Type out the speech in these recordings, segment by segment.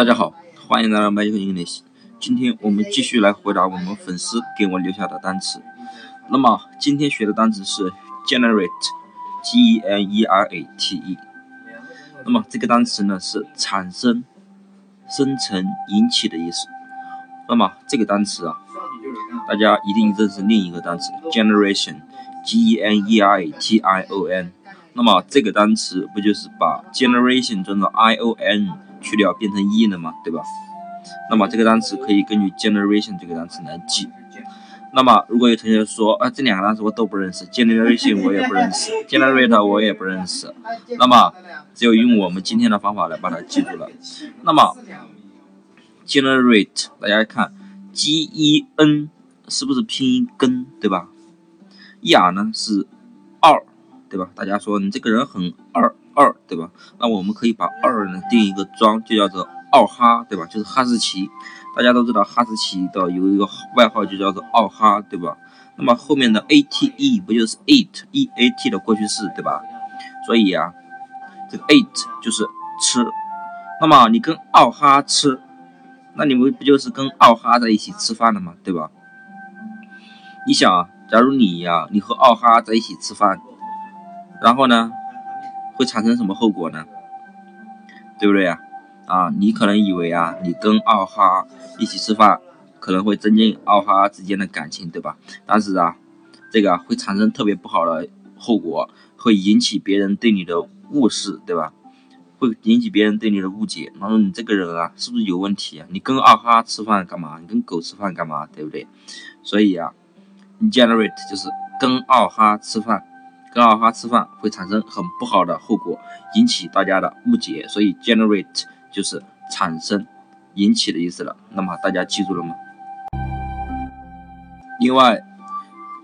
大家好，欢迎来到 Magic English。今天我们继续来回答我们粉丝给我留下的单词。那么今天学的单词是 generate，g e n e r a t e。那么这个单词呢是产生、生成、引起的意思。那么这个单词啊，大家一定认识另一个单词 generation，g e n e r a t i o n。那么这个单词不就是把 generation 中的 i o n 去掉变成 e 了嘛？对吧？那么这个单词可以根据 generation 这个单词来记。那么如果有同学说啊这两个单词我都不认识，generation 我也不认识，generator 我也不认识，那么只有用我们今天的方法来把它记住了。那么 generate 大家看 g e n 是不是拼音根对吧？e r 呢是二。对吧？大家说你这个人很二二，对吧？那我们可以把二呢定一个装，就叫做奥哈，对吧？就是哈士奇。大家都知道哈士奇的有一个外号就叫做奥哈，对吧？那么后面的 a t e 不就是 eat e a t 的过去式，对吧？所以啊，这个 eat 就是吃。那么你跟奥哈吃，那你们不就是跟奥哈在一起吃饭了吗？对吧？你想啊，假如你呀，你和奥哈在一起吃饭。然后呢，会产生什么后果呢？对不对呀？啊，你可能以为啊，你跟奥哈一起吃饭，可能会增进奥哈之间的感情，对吧？但是啊，这个会产生特别不好的后果，会引起别人对你的误视，对吧？会引起别人对你的误解，然后你这个人啊，是不是有问题啊？你跟奥哈吃饭干嘛？你跟狗吃饭干嘛？对不对？所以啊，generate 就是跟奥哈吃饭。跟二哈吃饭会产生很不好的后果，引起大家的误解，所以 generate 就是产生、引起的意思了。那么大家记住了吗？另外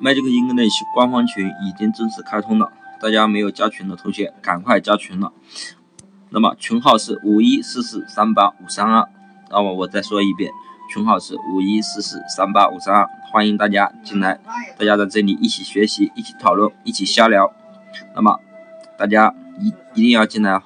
，Magic English 官方群已经正式开通了，大家没有加群的同学赶快加群了。那么群号是五一四四三八五三二。那么我再说一遍。群号是五一四四三八五三二，欢迎大家进来，大家在这里一起学习，一起讨论，一起瞎聊。那么大家一一定要进来啊。